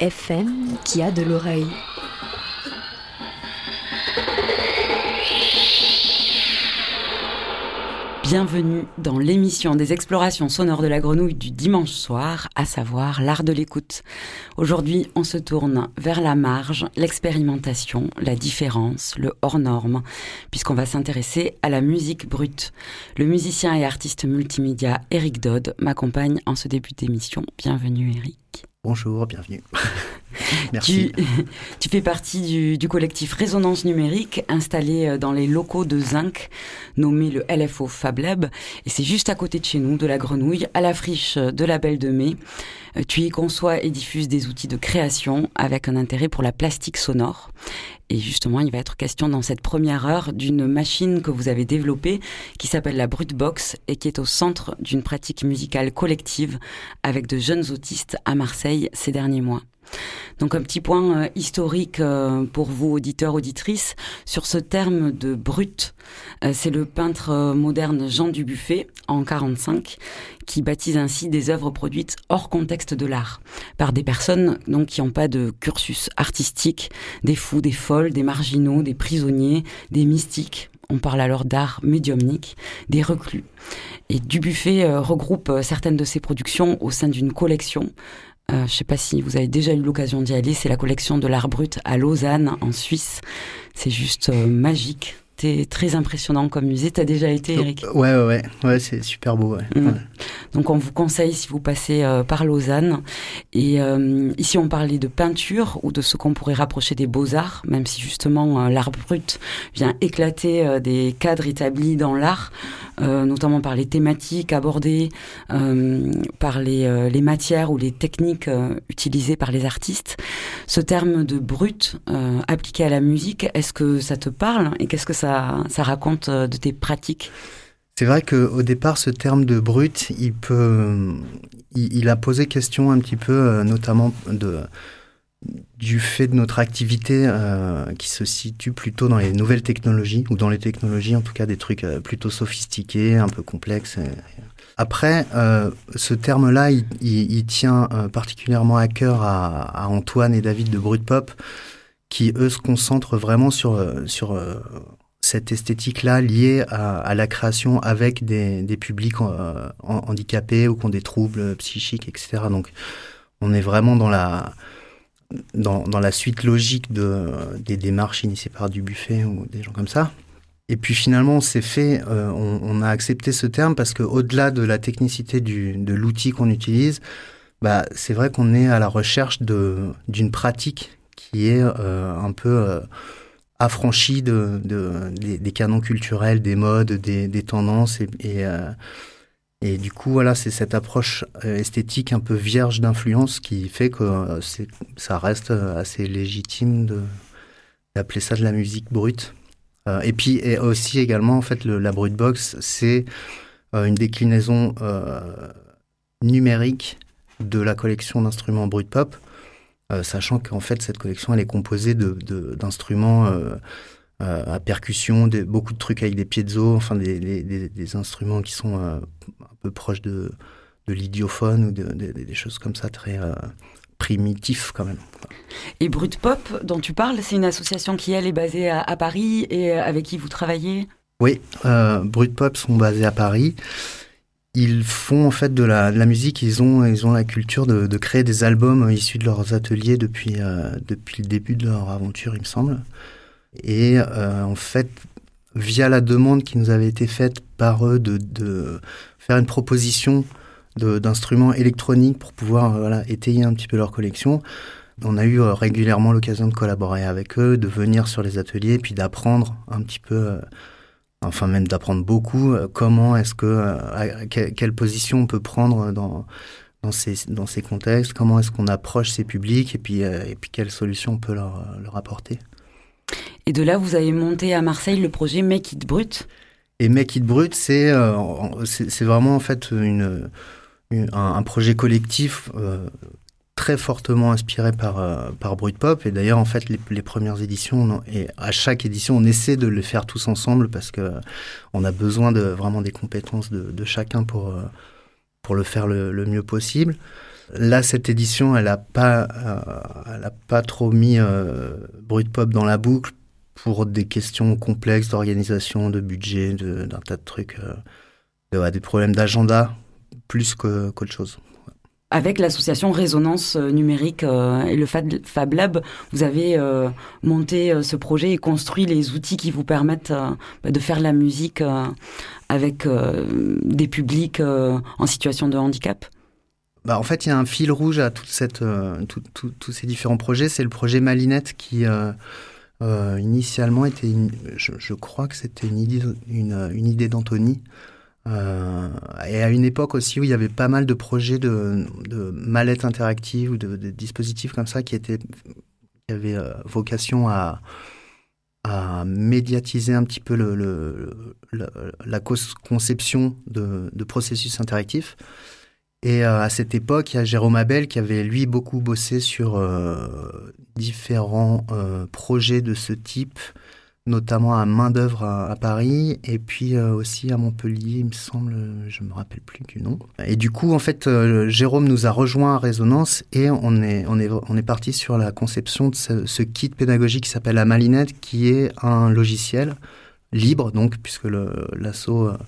FM qui a de l'oreille. Bienvenue dans l'émission des explorations sonores de la grenouille du dimanche soir, à savoir l'art de l'écoute. Aujourd'hui, on se tourne vers la marge, l'expérimentation, la différence, le hors-norme, puisqu'on va s'intéresser à la musique brute. Le musicien et artiste multimédia Eric Dodd m'accompagne en ce début d'émission. Bienvenue Eric. Bonjour, bienvenue. Merci. Tu, tu fais partie du, du collectif Résonance Numérique installé euh, dans les locaux de Zinc, nommé le LFO Fab Lab. Et c'est juste à côté de chez nous, de la Grenouille, à la friche de la Belle de Mai. Euh, Tu y conçois et diffuses des outils de création avec un intérêt pour la plastique sonore. Et justement, il va être question dans cette première heure d'une machine que vous avez développée qui s'appelle la Brute Box et qui est au centre d'une pratique musicale collective avec de jeunes autistes à Marseille ces derniers mois. Donc un petit point euh, historique euh, pour vous auditeurs auditrices sur ce terme de brut. Euh, c'est le peintre moderne Jean Dubuffet en 45 qui baptise ainsi des œuvres produites hors contexte de l'art par des personnes donc qui n'ont pas de cursus artistique, des fous, des folles, des marginaux, des prisonniers, des mystiques. On parle alors d'art médiumnique, des reclus. Et Dubuffet regroupe certaines de ses productions au sein d'une collection je ne sais pas si vous avez déjà eu l'occasion d'y aller, c'est la collection de l'art brut à Lausanne, en Suisse. C'est juste euh, magique. C'est très impressionnant comme musée. T'as déjà été, Eric? Ouais, ouais, ouais, ouais c'est super beau. Ouais. Mm. Ouais. Donc on vous conseille si vous passez euh, par Lausanne. Et euh, ici on parlait de peinture ou de ce qu'on pourrait rapprocher des beaux-arts, même si justement euh, l'art brut vient éclater des cadres établis dans l'art, notamment par les thématiques abordées, par les, les matières ou les techniques utilisées par les artistes. Ce terme de brut appliqué à la musique, est-ce que ça te parle? Et qu'est-ce que ça, ça raconte euh, de tes pratiques C'est vrai qu'au départ, ce terme de brut, il a posé question un petit peu, euh, notamment du fait de notre activité euh, qui se situe plutôt dans les nouvelles technologies ou dans les technologies en tout cas des trucs plutôt sophistiqués, un peu complexes. Après, ce terme-là, il, tient particulièrement à cœur à, Antoine et David de Brut Pop, qui eux se concentrent vraiment sur cette esthétique-là liée à, la création avec des, publics euh, handicapés ou qui ont des troubles psychiques, etc. Donc, on est vraiment dans la dans, la suite logique de, des démarches initiées par du buffet ou des gens comme ça. Et puis finalement, on s'est fait, euh, on, a accepté ce terme parce que au-delà de la technicité de l'outil qu'on utilise, bah, c'est vrai qu'on est à la recherche d'une pratique qui est euh, un peu affranchie de, de, des, canons culturels, des modes, des, des tendances et, et, euh, et du coup, voilà, c'est cette approche euh, esthétique un peu vierge d'influence qui fait que euh, ça reste euh, assez légitime de- d'appeler ça de la musique brute. Euh, et puis, et aussi également, en fait, le, la brute box, c'est une déclinaison numérique de la collection d'instruments brut pop, sachant qu'en fait, cette collection, elle est composée de- de- d'instruments euh, euh, à percussion, des- beaucoup de trucs avec des piezo, enfin des, des- des- des instruments qui sont euh, un peu proches de, de l'idiophone ou de- de- de- des choses comme ça, très euh, primitifs quand même. Et Brut Pop, dont tu parles, c'est une association qui, elle, est basée à, à Paris et euh, avec qui vous travaillez? Oui, euh, Brut Pop sont basés à Paris. Ils font en fait de la, musique, ils ont, ils ont la culture de, de créer des albums issus de leurs ateliers depuis, euh, depuis le début de leur aventure, il me semble. Et euh, en fait, via la demande qui nous avait été faite par eux de, de faire une proposition d'instruments électroniques pour pouvoir euh, voilà, étayer un petit peu leur collection, on a eu euh, régulièrement l'occasion de collaborer avec eux, de venir sur les ateliers, puis d'apprendre un petit peu euh, enfin même d'apprendre beaucoup euh, comment est-ce que euh, quelle position on peut prendre dans dans ces dans ces contextes, comment est-ce qu'on approche ces publics et puis euh, et puis quelles solutions on peut leur leur apporter. Et de là, vous avez monté à Marseille le projet Make It Brut. Et Make It Brut, c'est euh, c'est vraiment en fait une, une un, un, projet collectif euh, très fortement inspiré par, euh, par Brut Pop. Et d'ailleurs, en fait, les, premières éditions, et à chaque édition, on essaie de le faire tous ensemble parce que on a besoin de vraiment des compétences de, chacun pour, euh, pour le faire le, mieux possible. Là, cette édition, elle n'a pas, euh, elle a pas trop mis euh, Brut Pop dans la boucle pour des questions complexes d'organisation, de budget, d'un tas de trucs, euh, de, des problèmes d'agenda, plus qu'autre qu chose avec l'association Résonance Numérique euh, et le Fab Lab, vous avez euh, monté euh, ce projet et construit les outils qui vous permettent bah, de faire la musique avec des publics en situation de handicap? Bah, en fait, il y a un fil rouge à tous ces différents projets. C'est le projet Malinette qui, initialement, était, je, crois que c'était une idée, une, une idée d'Anthony. Euh, et à une époque aussi où il y avait pas mal de projets de, de mallettes interactives ou de, dispositifs comme ça qui étaient qui avaient euh, vocation à, médiatiser un petit peu la conception de, processus interactifs. Et euh, à cette époque, il y a Jérôme Abel qui avait lui beaucoup bossé sur différents projets de ce type notamment à main d'œuvre à, Paris et puis euh, aussi à Montpellier, il me semble, je me rappelle plus du nom. Et du coup, en fait, euh, Jérôme nous a rejoint à Résonance et on est on est on est parti sur la conception de ce, kit pédagogique qui s'appelle la Malinette, qui est un logiciel libre, donc puisque l'assaut euh,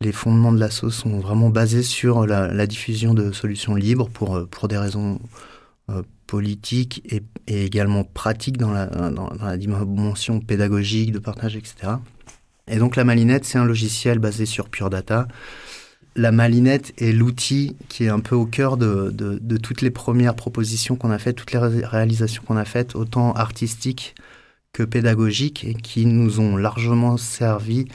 les fondements de l'assaut sont vraiment basés sur la, la, diffusion de solutions libres pour pour des raisons politique et, également pratique dans la, dimension pédagogique, de partage, etc. Et donc la Malinette, c'est un logiciel basé sur Pure Data. La Malinette est l'outil qui est un peu au cœur de toutes les premières propositions qu'on a faites, toutes les réalisations qu'on a faites, autant artistiques que pédagogiques, et qui nous ont largement servi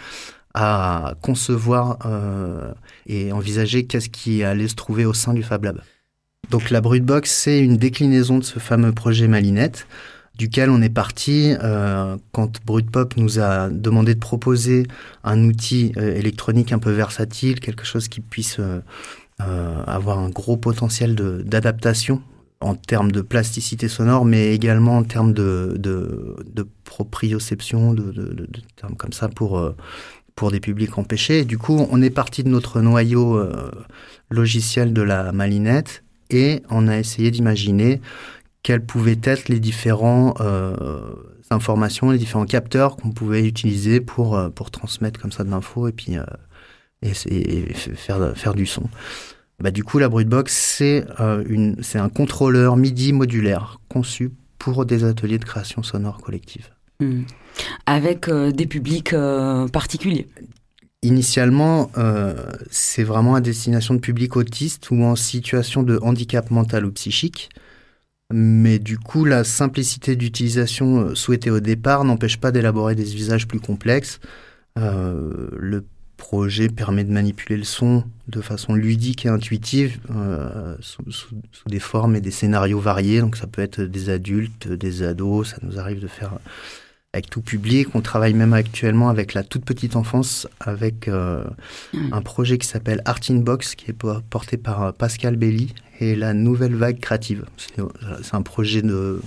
à concevoir euh, et envisager qu'est-ce qui allait se trouver au sein du Fab Lab. Donc la Brutbox, c'est une déclinaison de ce fameux projet Malinette, duquel on est parti euh, quand Brutpop nous a demandé de proposer un outil euh, électronique un peu versatile, quelque chose qui puisse euh, avoir un gros potentiel d'adaptation en termes de plasticité sonore, mais également en termes de, proprioception, de, de, termes comme ça pour, pour des publics empêchés. Du coup, on est parti de notre noyau logiciel de la malinette et on a essayé d'imaginer quelles pouvaient être les différents euh, informations, les différents capteurs qu'on pouvait utiliser pour euh, pour transmettre comme ça de l'info et puis euh, et, faire faire du son. Bah, du coup, la Brutbox c'est une c'est un contrôleur MIDI modulaire conçu pour des ateliers de création sonore collective. Mmh. Avec des publics particuliers Initialement, euh, c'est vraiment à destination de publics autistes ou en situation de handicap mental ou psychique. Mais du coup, la simplicité d'utilisation souhaitée au départ n'empêche pas d'élaborer des usages plus complexes. Euh, le projet permet de manipuler le son de façon ludique et intuitive euh, sous, sous, sous, des formes et des scénarios variés. Donc ça peut être des adultes, des ados, ça nous arrive de faire avec tout public. On travaille même actuellement avec la toute petite enfance, avec euh, mmh. un projet qui s'appelle Art in Box, qui est porté par euh, Pascal Belli, et la Nouvelle Vague Créative. C'est un projet de,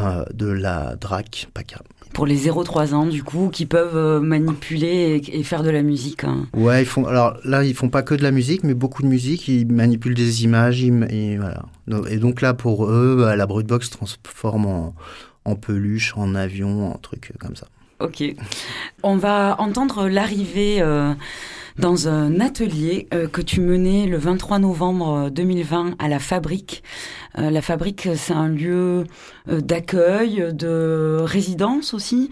euh, de la DRAC, PACA. Pour les 0-3 ans, du coup, qui peuvent euh, manipuler et, et faire de la musique. Hein. Ouais, ils font, alors là, ils font pas que de la musique, mais beaucoup de musique. Ils manipulent des images. Ils, et, voilà. Et donc là, pour eux, bah, la Brutbox transforme en en peluche, en avion, en truc comme ça. Ok. On va entendre l'arrivée euh, dans un atelier euh, que tu menais le 23 novembre 2020 à la Fabrique. Euh, la Fabrique, c'est un lieu euh, d'accueil, de résidence aussi,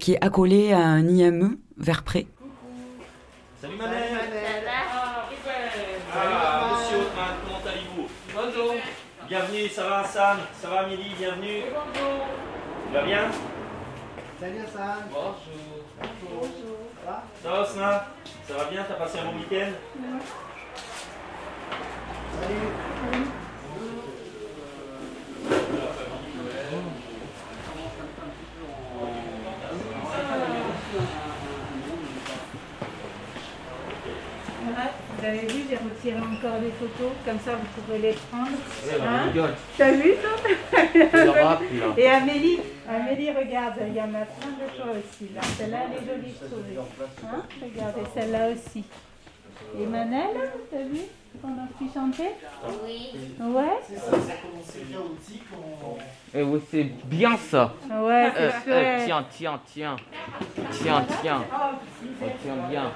qui est accolé à un IME vers Pré. Salut monsieur Hauteman, comment allez-vous Bonjour Bienvenue, ça va Hassan Ça va Amélie, bienvenue? Bonjour. Tu vas bien? Salut Hassan. Bonjour. Bonjour. Ça va? Ça va Osna? Ça va bien? T'as passé un bon week-end? Salut Vous avez vu, j'ai retiré encore des photos, comme ça vous pourrez les prendre. Hein T'as vu toi Et Amélie, Amélie, regarde, il y en a plein de toi aussi. là. Celle-là, elle est jolie, je trouve. Hein Regardez, celle-là aussi. Et Manel, t'as vu qu'on a pu chanter Oui. Ouais Eh oui, c'est bien ça. Ouais, c'est Euh, euh, tiens, tiens, tiens. Tiens, tiens. Oh, Oh, tiens bien.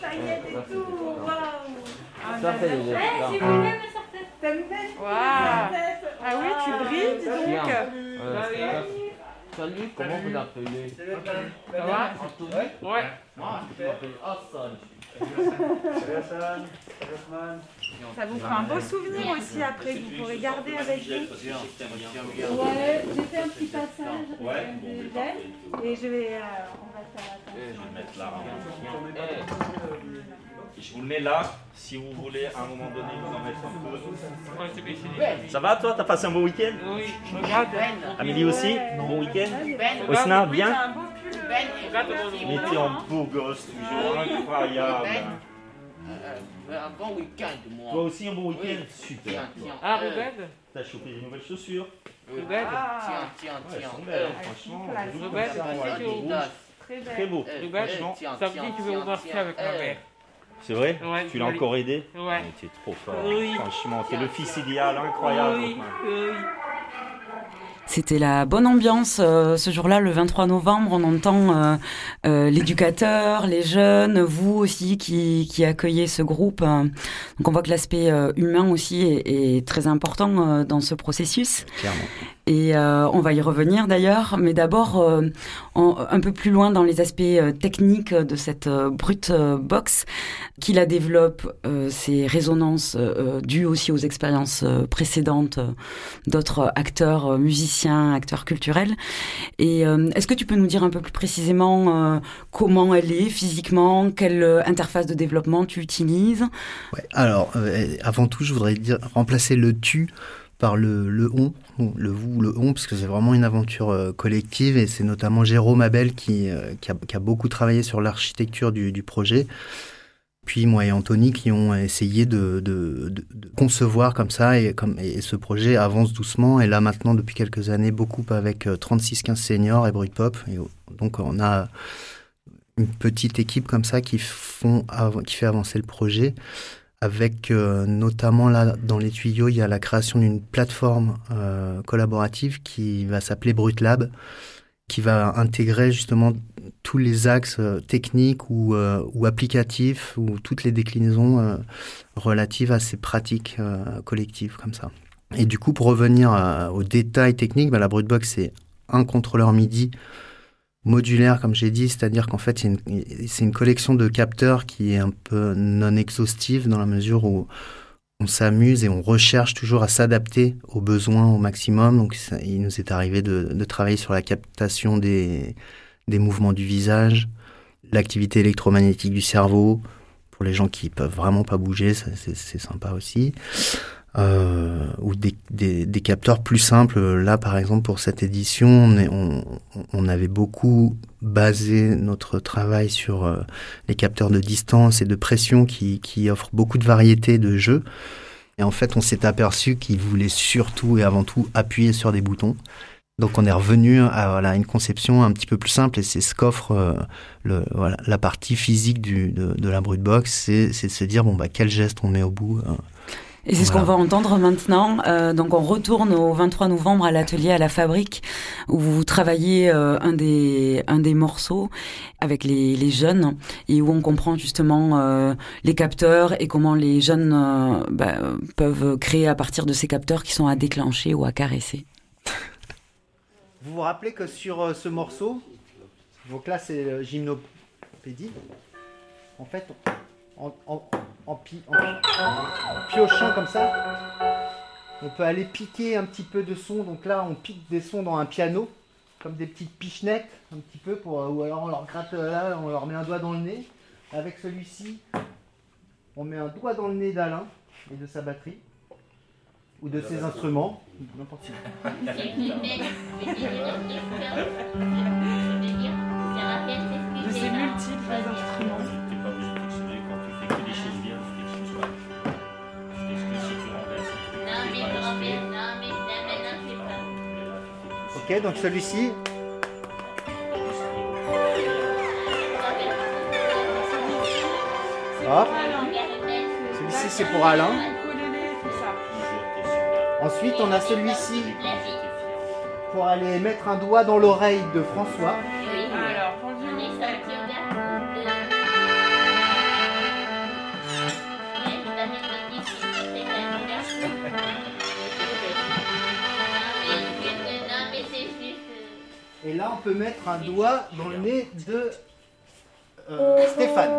ça y est, c'est tout. Ah, Ça, c'est les Waouh. Ah oui, tu brilles, dis donc. Ça- Salut, comment vous appelez Ça va Anthony Ouais. Moi, je m'appelle Hassan. Ça vous fera un beau souvenir aussi après, vous pourrez garder avec vous. Ouais, j'ai fait un petit passage. Et je vais, euh, on va faire Je vais le mettre là. Je vous le mets là, si vous voulez à un moment donné vous en mettre un peu. Ouais, Ben, Ça va toi? T'as passé un bon week-end? Oui, regarde. Amélie aussi? Bon week-end? Regarde, Osna, oui, bien? un ton Mais t'es en beau gosse toujours, incroyable. euh, un bon week-end, moi. Toi aussi un bon week-end? Oui. Super. Tiens, tiens. Ah, Euh, regarde. T'as chopé des nouvelles chaussures? Regarde. Tiens, tiens, Ouais, elles tiens. sont belles, hein, Euh, franchement. ça, au rouge. Très beau. euh, euh, ça tiens, veut dire tiens, que tu veux tiens, repartir tiens. avec ma Euh, mère. C'est vrai Ouais, Tu l'as encore aidé Ouais. Mais T'es trop fort. Oui. Franchement, t'es le fils idéal, incroyable. Oui, oui. C'était la bonne ambiance euh, ce jour-là, le 23 novembre. On entend euh, euh, l'éducateur, les jeunes, vous aussi qui, qui accueillez ce groupe. Donc on voit que l'aspect euh, humain aussi est, est très important euh, dans ce processus. Clairement. Et euh, on va y revenir d'ailleurs, mais d'abord euh, un peu plus loin dans les aspects euh, techniques de cette brute box, qui la développe, ces résonances dues aussi aux expériences précédentes d'autres acteurs, musiciens, acteurs culturels. Et est-ce que tu peux nous dire un peu plus précisément comment elle est physiquement, quelle interface de développement tu utilises? Alors, avant tout, je voudrais dire remplacer le tu par le, le on, le vous, le on, parce que c'est vraiment une aventure euh, collective et c'est notamment Jérôme Abel qui, euh, qui, a, beaucoup travaillé sur l'architecture du, projet. Puis moi et Anthony qui ont essayé de, de, concevoir comme ça et, comme, et ce projet avance doucement. Et là maintenant depuis quelques années beaucoup avec euh, 36-15 seniors et Brut Pop. Et euh, donc on a une petite équipe comme ça qui, font, qui fait avancer le projet avec euh, notamment là dans les tuyaux, il y a la création d'une plateforme euh, collaborative qui va s'appeler Brut Lab, qui va intégrer justement tous les axes euh, techniques ou, ou applicatifs ou toutes les déclinaisons relatives à ces pratiques collectives comme ça. Et du coup, pour revenir aux détails techniques, bah, la Brutbox c'est un contrôleur MIDI modulaire, comme j'ai dit, c'est-à-dire qu'en fait, c'est une, collection de capteurs qui est un peu non exhaustive dans la mesure où on s'amuse et on recherche toujours à s'adapter aux besoins au maximum. Donc, il nous est arrivé de, de travailler sur la captation des, des mouvements du visage, l'activité électromagnétique du cerveau. Pour les gens qui peuvent vraiment pas bouger, c'est sympa aussi. Euh, ou des, des, des capteurs plus simples. Là, par exemple, pour cette édition, on, est- on, on avait beaucoup basé notre travail sur euh, les capteurs de distance et de pression qui, qui offrent beaucoup de variétés de jeux. Et en fait, on s'est aperçu qu'ils voulaient surtout et avant tout appuyer sur des boutons. Donc on est revenu à voilà, une conception un petit peu plus simple et c'est ce qu'offre euh, voilà, la partie physique du, de, de la brute box, c'est c'est de se dire bon bah quel geste on met au bout. hein. Et c'est ce qu'on va entendre maintenant. Euh, donc on retourne au 23 novembre à l'atelier à la fabrique où vous travaillez euh, un des un des morceaux avec les, les jeunes et où on comprend justement euh, les capteurs et comment les jeunes euh, bah, peuvent créer à partir de ces capteurs qui sont à déclencher ou à caresser. Vous vous rappelez que sur euh, ce morceau, donc là c'est euh, gymnopédie, en fait, en- en pi- en- en piochant comme ça, on peut aller piquer un petit peu de son. Donc là, on pique des sons dans un piano, comme des petites pichenettes, un petit peu, pour, ou alors on leur gratte là, on leur met un doigt dans le nez. Avec celui-ci, on met un doigt dans le nez d'Alain et de sa batterie, ou de ses instruments, n'importe qui. De ces multiples instruments. Ok, donc celui-ci, hop, celui-ci c'est pour Alain. Ensuite, on a celui-ci pour aller mettre un doigt dans l'oreille de François. Et là, on peut mettre un doigt dans le nez de euh, Stéphane.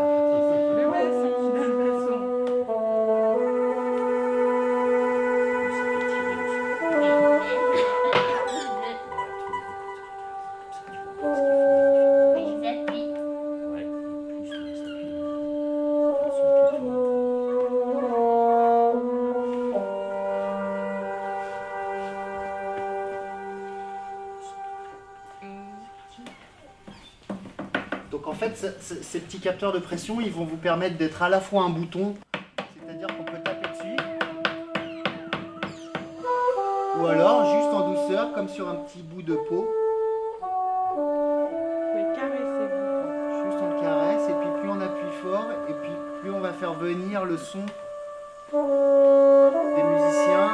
Ces petits capteurs de pression, ils vont vous permettre d'être à la fois un bouton, c'est-à-dire qu'on peut taper dessus, ou alors juste en douceur, comme sur un petit bout de peau. Vous pouvez caresser le Juste on le caresse, et puis plus on appuie fort, et puis plus on va faire venir le son des musiciens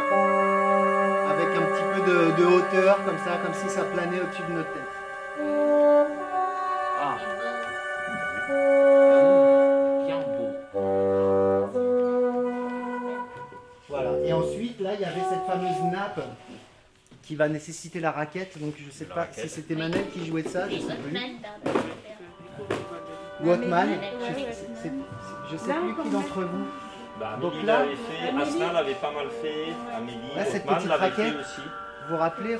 avec un petit peu de, de hauteur, comme ça, comme si ça planait au-dessus de notre tête. Fameuse nappe qui va nécessiter la raquette. Donc, je sais La pas raquette. si c'était Manel qui jouait de ça, je sais plus. Je, sais plus qui d'entre vous. Bah, Donc là- fait, Asna l'avait pas mal fait, Amélie, Là, cette Hotman petite l'avait fait aussi. Vous vous rappelez.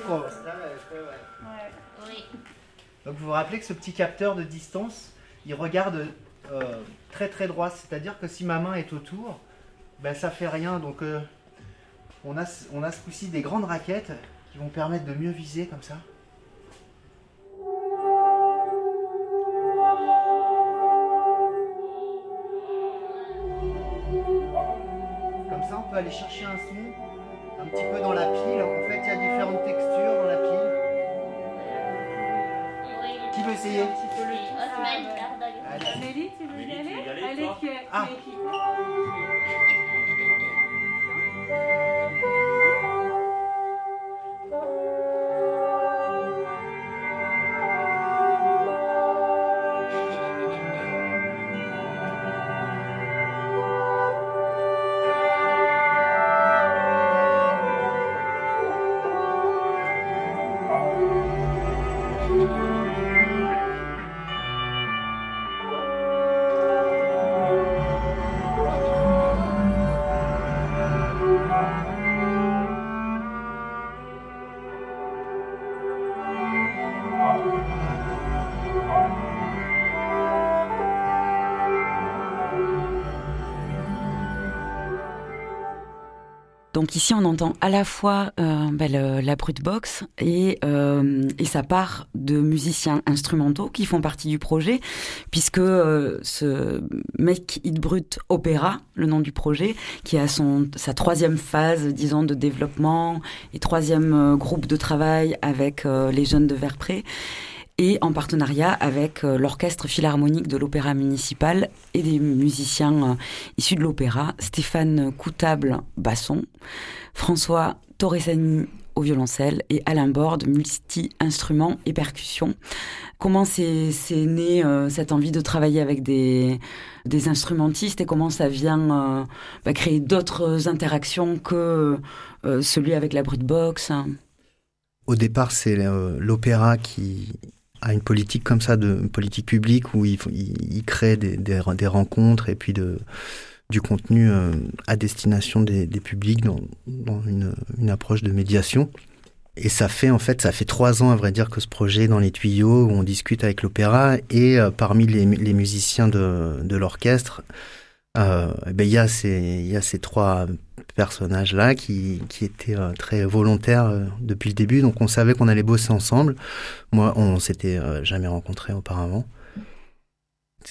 Donc, vous vous rappelez que ce petit capteur de distance, il regarde euh, très très droit. C'est-à-dire que si ma main est autour, ben ça fait rien. Donc, euh, on a, ce- on a ce coup-ci des grandes raquettes qui vont permettre de mieux viser comme ça. Comme ça, on peut aller chercher un son un petit peu dans la pile. En fait, il y a différentes textures dans la pile. Qui veut essayer? Pardon. Allez. Amélie, tu veux y aller? Allez, toi? qui est, Ah. Donc ici, on entend à la fois euh, ben, la brute box et, euh, et ça part de musiciens instrumentaux qui font partie du projet, puisque euh, ce Make It Brut Opéra, le nom du projet, qui a son, sa troisième phase, disons, de développement et troisième groupe de travail avec les jeunes de Verpré, et en partenariat avec euh, l'Orchestre Philharmonique de l'Opéra Municipal et des musiciens euh, issus de l'opéra, Stéphane Coutable-Basson, François Torresani au violoncelle et Alain Borde, multi-instruments et percussions. Comment c'est né euh, cette envie de travailler avec des, des instrumentistes et comment ça vient bah, créer d'autres interactions que celui avec la brute box Au départ, c'est l'opéra qui a une politique comme ça, de politique publique où il, il, crée des, des, rencontres et puis du contenu euh, à destination des, publics dans, une, approche de médiation. Et ça fait en fait, ça fait trois ans à vrai dire que ce projet est dans les tuyaux où on discute avec l'opéra et euh, parmi les, les, musiciens de, de l'orchestre, euh, ben il y a ces il y a ces trois personnages là qui, qui étaient euh, très volontaires euh, depuis le début, donc on savait qu'on allait bosser ensemble. Moi, on s'était jamais rencontrés auparavant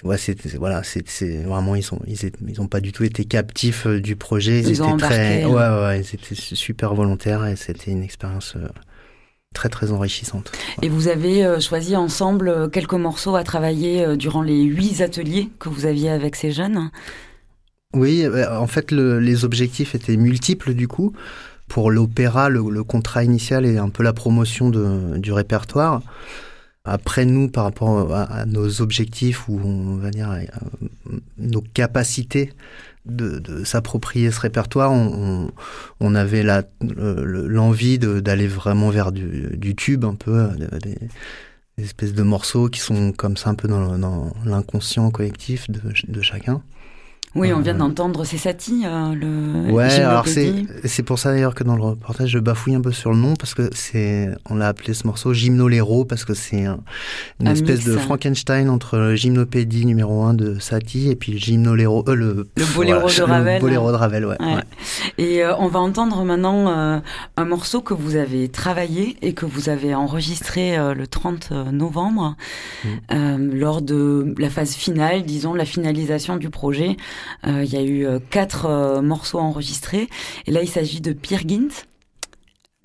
ouais, c'est voilà, c'est vraiment ils sont ils, ils ont pas du tout été captifs du projet. Ils, étaient très ouais ouais, c'était super volontaire et c'était une expérience très très enrichissante. Et vous avez euh, choisi ensemble quelques morceaux à travailler durant les huit ateliers que vous aviez avec ces jeunes. Oui, en fait le, les objectifs étaient multiples du coup. Pour l'opéra, le, contrat initial est un peu la promotion du répertoire. Après nous, par rapport à, nos objectifs ou on va dire nos capacités de, s'approprier ce répertoire, on, avait l'envie d'aller vraiment vers du, du, tube un peu, des, des, espèces de morceaux qui sont comme ça un peu dans, l'inconscient collectif de chacun. Oui, on vient euh, d'entendre, c'est Satie, euh, le. Ouais, alors c'est pour ça d'ailleurs que dans le reportage je bafouille un peu sur le nom parce que c'est on l'a appelé ce morceau Gymnolero parce que c'est une espèce de Frankenstein entre Gymnopédie numéro 1 de Satie et puis Gymnolero euh, le le boléro de Ravel. Le boléro de Ravel, ouais. ouais. Et euh, on va entendre maintenant euh, un morceau que vous avez travaillé et que vous avez enregistré le 30 novembre mmh. lors de la phase finale, disons la finalisation du projet. Euh, il y a eu euh, quatre euh, morceaux enregistrés. Et là, il s'agit de Pierre Gint.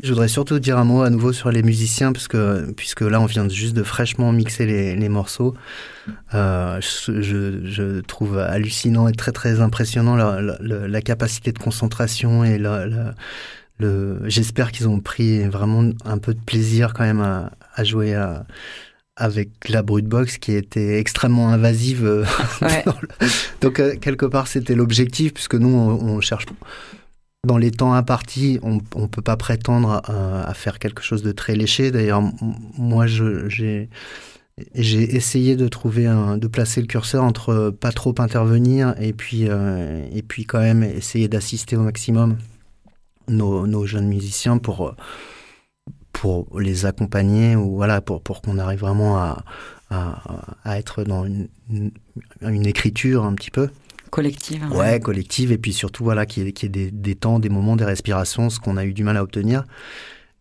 Je voudrais surtout dire un mot à nouveau sur les musiciens, parce que, puisque là, on vient juste de fraîchement mixer les, morceaux. Je, trouve hallucinant et très, très impressionnant la, capacité de concentration et la. J'espère qu'ils ont pris vraiment un peu de plaisir quand même à, à jouer à avec la brute box qui était extrêmement invasive. Euh. Donc euh, quelque part c'était l'objectif puisque nous on, on, cherche dans les temps impartis on on peut pas prétendre à, à faire quelque chose de très léché. D'ailleurs moi j'ai j'ai essayé de trouver un, de placer le curseur entre pas trop intervenir et puis euh, et puis quand même essayer d'assister au maximum nos, nos jeunes musiciens pour pour les accompagner ou voilà pour pour qu'on arrive vraiment à, à, à être dans une, une, écriture un petit peu collective. Ouais, ouais collective et puis surtout voilà qu'il y ait, qu ait des, des, temps, des moments, des respirations, ce qu'on a eu du mal à obtenir.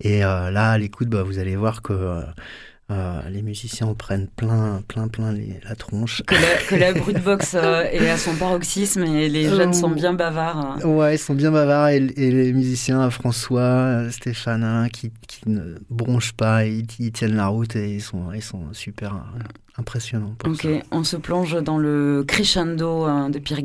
Et euh, là, à l'écoute, bah, vous allez voir que euh, euh, les musiciens en prennent plein, plein, plein les, la tronche. Que la, que la euh, est à son paroxysme et les jeunes sont bien bavards. Ouais, ils sont bien bavards et, et les musiciens, François, Stéphane, qui, qui ne bronchent pas, ils, ils, tiennent la route et ils sont, ils sont super impressionnants. ok, ça. on se plonge dans le crescendo euh, de Pierre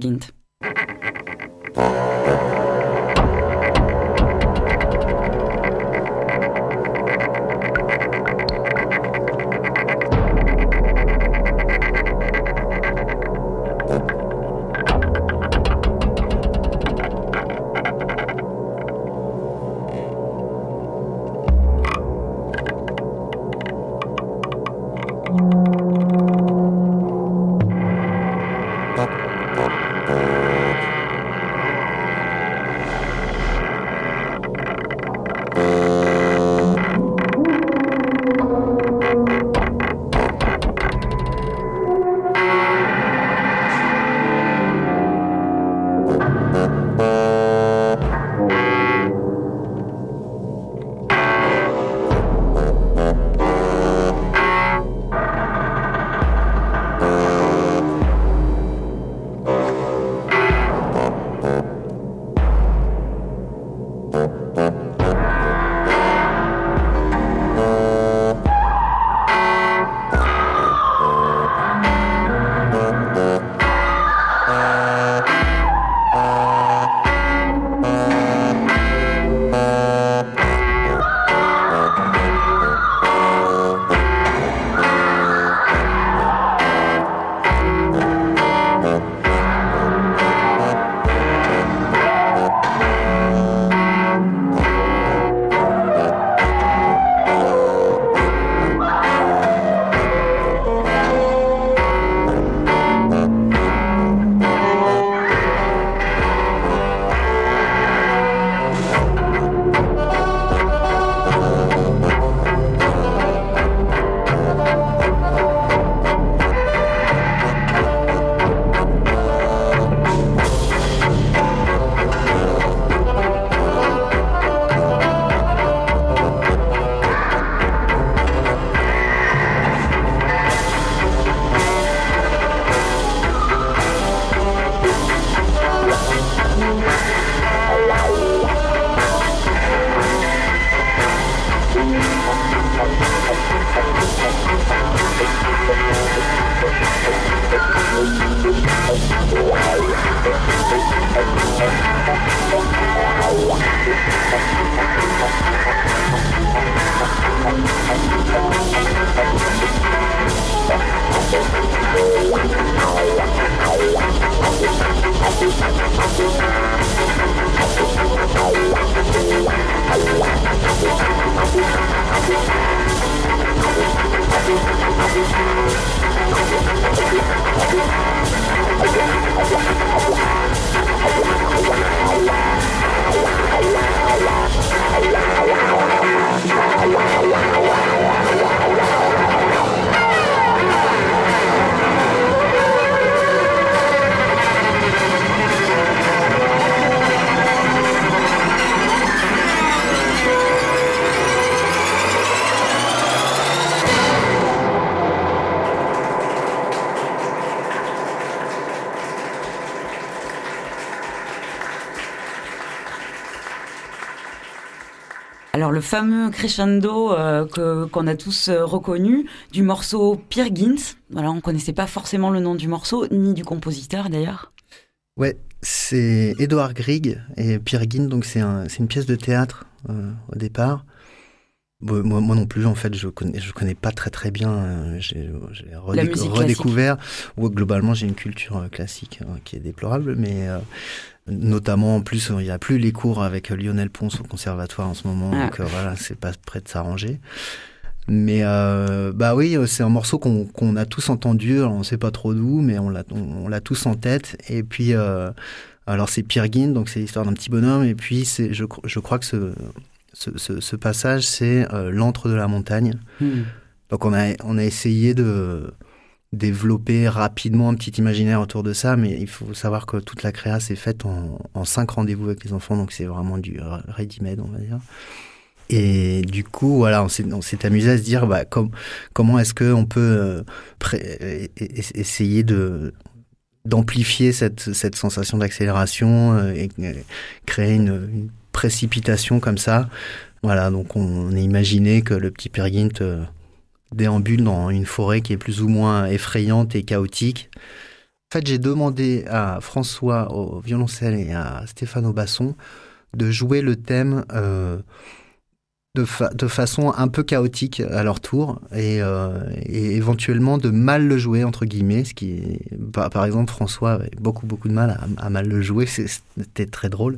Gint. Alors le fameux crescendo euh, que qu'on a tous euh, reconnu du morceau Peer Gynt. Voilà, on connaissait pas forcément le nom du morceau ni du compositeur d'ailleurs. Ouais, c'est Edouard Grieg et Pierre Guin, donc c'est un, une pièce de théâtre euh, au départ. Bon, moi, moi, non plus, en fait, je connais, je connais pas très très bien. euh, j'ai redéc- redécouvert. Ouais, globalement, j'ai une culture classique qui est déplorable, mais notamment en plus, il n'y a plus les cours avec Lionel Ponce au conservatoire en ce moment, Ah. donc euh, voilà, c'est pas prêt de s'arranger. Mais euh, bah oui, euh, c'est un morceau qu'on a tous entendu. Alors on sait pas trop d'où, mais on l'a on, tous en tête. Et puis euh, alors c'est Pierre Guin, donc c'est l'histoire d'un petit bonhomme. Et puis c'est je, je crois que ce ce, ce, ce passage c'est euh, l'antre de la montagne. Hmm. Donc on a on a essayé de développer rapidement un petit imaginaire autour de ça, mais il faut savoir que toute la créa s'est faite en, en cinq rendez-vous avec les enfants, donc c'est vraiment du ready-made, on va dire. Et du coup, voilà, on s'est, amusé à se dire, bah, com- comment est-ce qu'on peut euh, essayer d'amplifier cette, sensation d'accélération euh, et euh, créer une, précipitation comme ça. Voilà, donc on, a imaginé que le petit Pergint déambule dans une forêt qui est plus ou moins effrayante et chaotique. En fait, j'ai demandé à François au violoncelle et à Stéphane au basson de jouer le thème euh, de, fa- de façon un peu chaotique à leur tour et, euh, et éventuellement de mal le jouer entre guillemets ce qui par, exemple François avait beaucoup beaucoup de mal à, mal le jouer c'était très drôle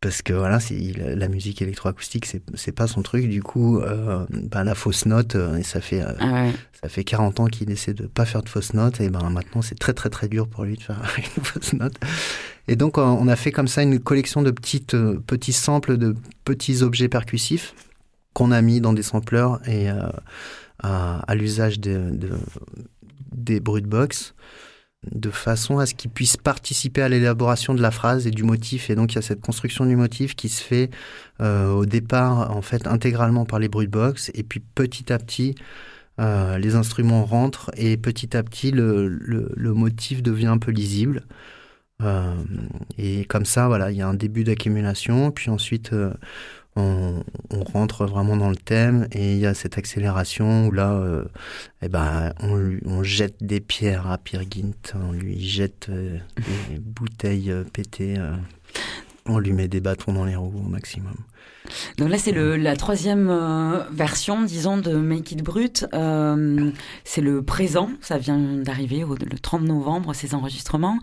parce que voilà la musique électroacoustique c'est pas son truc du coup euh, ben, la fausse note euh, et ça fait euh, Ah ouais. ça fait 40 ans qu'il essaie de pas faire de fausses notes et ben maintenant c'est très très très dur pour lui de faire une fausse note. Et donc on a fait comme ça une collection de petites euh, petits samples de petits objets percussifs qu'on a mis dans des sampleurs et à, à l'usage de, de- des box de façon à ce qu'ils puissent participer à l'élaboration de la phrase et du motif. Et donc il y a cette construction du motif qui se fait euh, au départ en fait intégralement par les box et puis petit à petit euh, les instruments rentrent et petit à petit le, le, motif devient un peu lisible. Euh, et comme ça, voilà, il y a un début d'accumulation, puis ensuite on, on rentre vraiment dans le thème et il y a cette accélération où là, euh, eh ben, on, lui- on jette des pierres à Peer Gynt, on lui jette euh, des bouteilles euh, pétées, euh, on lui met des bâtons dans les roues au maximum. Donc là, c'est le- la troisième euh, version, disons, de Make It Brut. Euh, c'est le présent, ça vient d'arriver au- le 30 novembre, ces enregistrements.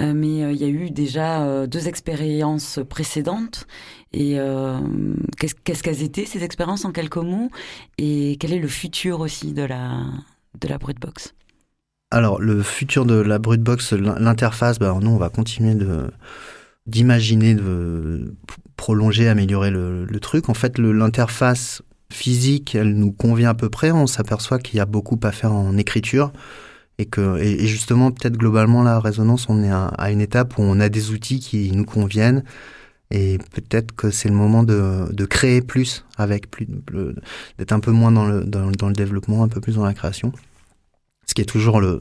Euh, mais il y a eu déjà deux expériences précédentes. Et qu'est-ce qu'est-ce qu'elles étaient, ces expériences, en quelques mots? Et quel est le futur aussi de la, de la Brutbox Alors, le futur de la Brutbox, l'in- l'interface, bah, nous, on va continuer de d'imaginer, de prolonger, améliorer le, truc. En fait, l'interface physique, elle nous convient à peu près. On s'aperçoit qu'il y a beaucoup à faire en écriture. Et, que, et, justement, peut-être globalement, la résonance, on est à, une étape où on a des outils qui nous conviennent. Et peut-être que c'est le moment de, de créer plus avec plus, d'être un peu moins dans le, dans le développement, un peu plus dans la création. Ce qui est toujours le,